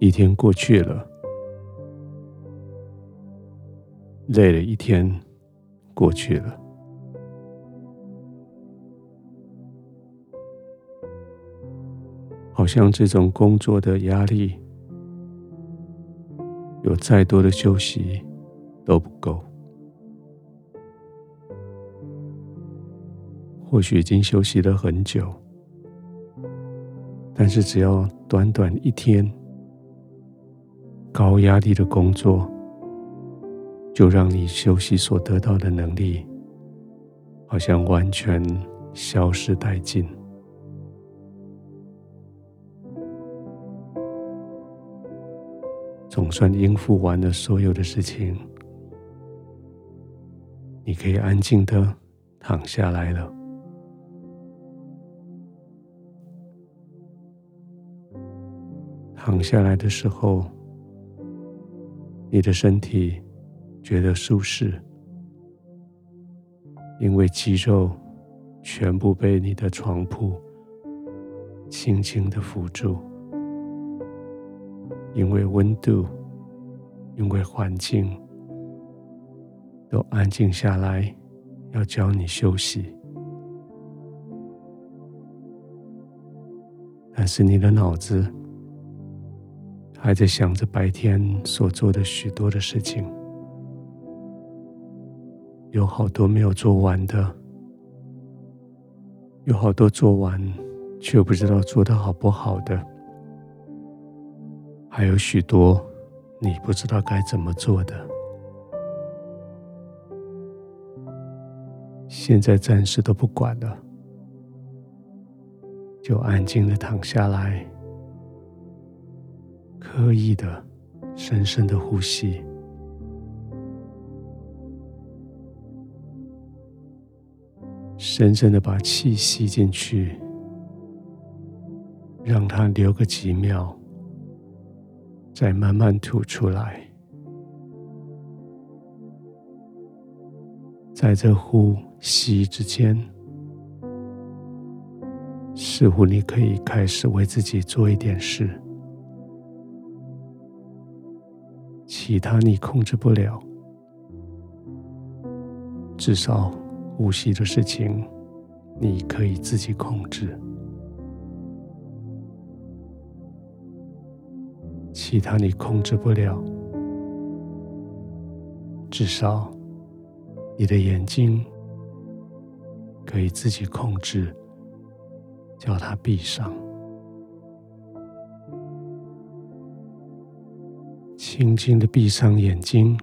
一天过去了，累了一天过去了，好像这种工作的压力，有再多的休息都不够。或许已经休息了很久，但是只要短短一天，高压力的工作，就让你休息所得到的能力，好像完全消失殆尽。总算应付完了所有的事情，你可以安静的躺下来了。躺下来的时候。你的身体觉得舒适，因为肌肉全部被你的床铺轻轻的扶住，因为温度，因为环境都安静下来，要教你休息，但是你的脑子。还在想着白天所做的许多的事情，有好多没有做完的，有好多做完却不知道做得好不好的，还有许多你不知道该怎么做的。现在暂时都不管了，就安静的躺下来。刻意的、深深的呼吸，深深的把气吸进去，让它留个几秒，再慢慢吐出来。在这呼吸之间，似乎你可以开始为自己做一点事。其他你控制不了，至少呼吸的事情你可以自己控制。其他你控制不了，至少你的眼睛可以自己控制，叫它闭上。轻轻的闭上眼睛，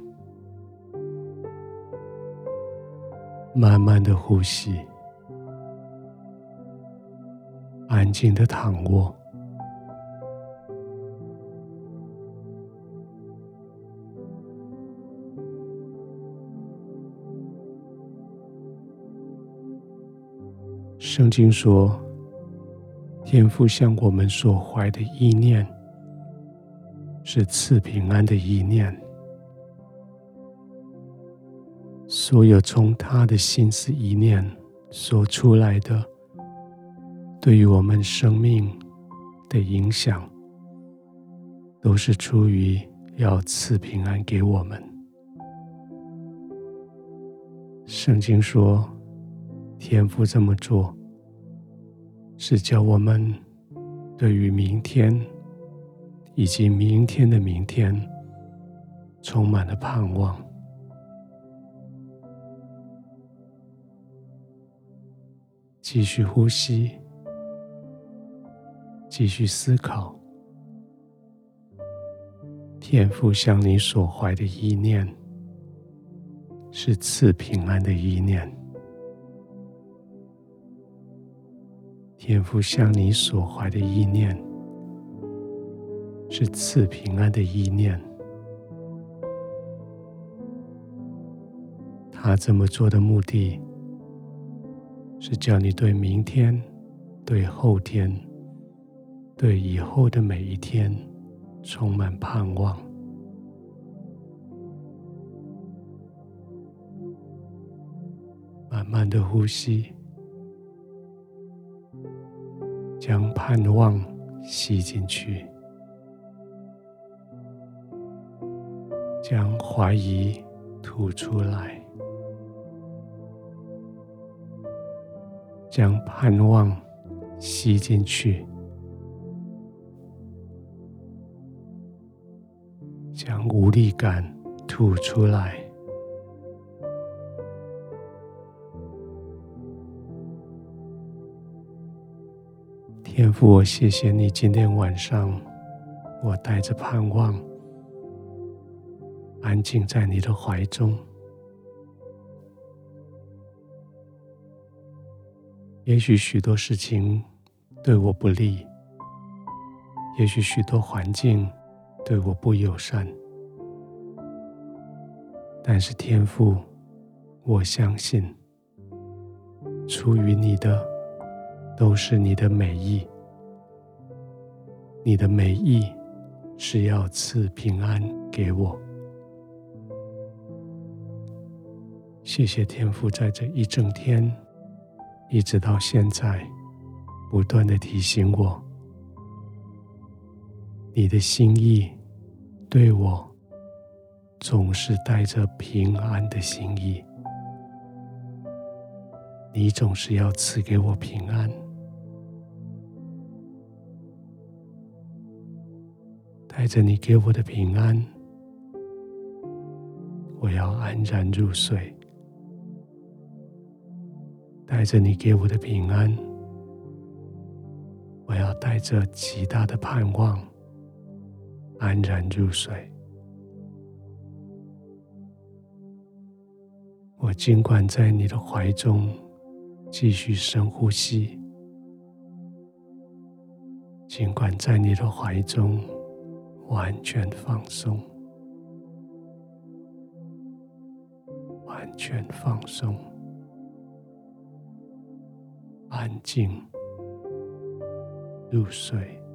慢慢的呼吸，安静的躺卧。圣经说，天父向我们所怀的意念。是赐平安的意念，所有从他的心思意念所出来的，对于我们生命的影响，都是出于要赐平安给我们。圣经说，天父这么做，是叫我们对于明天。以及明天的明天，充满了盼望。继续呼吸，继续思考。天父向你所怀的意念，是赐平安的意念。天父向你所怀的意念。是赐平安的意念。他这么做的目的，是叫你对明天、对后天、对以后的每一天充满盼望。慢慢的呼吸，将盼望吸进去。将怀疑吐出来，将盼望吸进去，将无力感吐出来。天父，我谢谢你，今天晚上我带着盼望，安静在你的怀中。也许许多事情对我不利，也许许多环境对我不友善，但是天父，我相信，出于你的。都是你的美意，你的美意是要赐平安给我。谢谢天父，在这一整天，一直到现在，不断的提醒我，你的心意对我总是带着平安的心意，你总是要赐给我平安。带着你给我的平安，我要安然入睡。带着你给我的平安，我要带着极大的盼望，安然入睡。我尽管在你的怀中继续深呼吸，尽管在你的怀中。完全放松，完全放松，安静入睡。